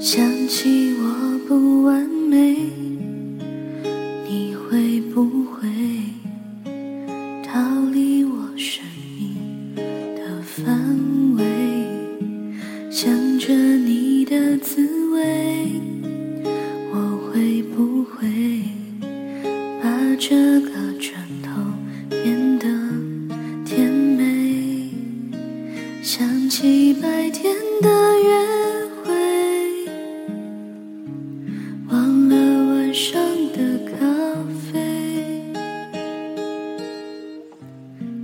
想起我不完美，你会不会逃离我生命的范围？想着你的滋味，我会不会把这个枕头变得甜美？想起白天的月上的咖啡，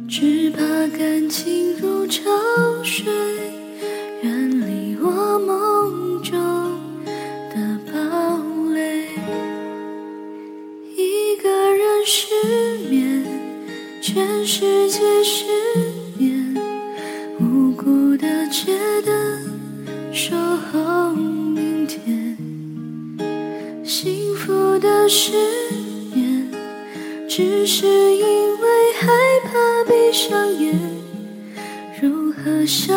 只怕感情如潮水，远离我梦中的堡垒。一个人失眠，全世界失失眠，只是因为害怕闭上眼。如何想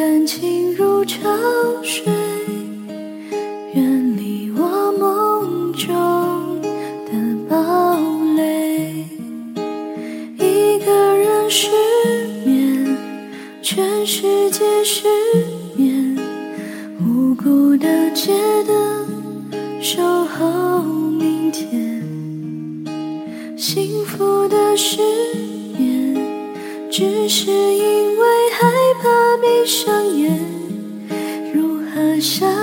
感情如潮水，远离我梦中的堡垒。一个人失眠，全世界失眠。无辜的街灯守候明天，幸福的失眠，只是因为爱他闭上眼。如何想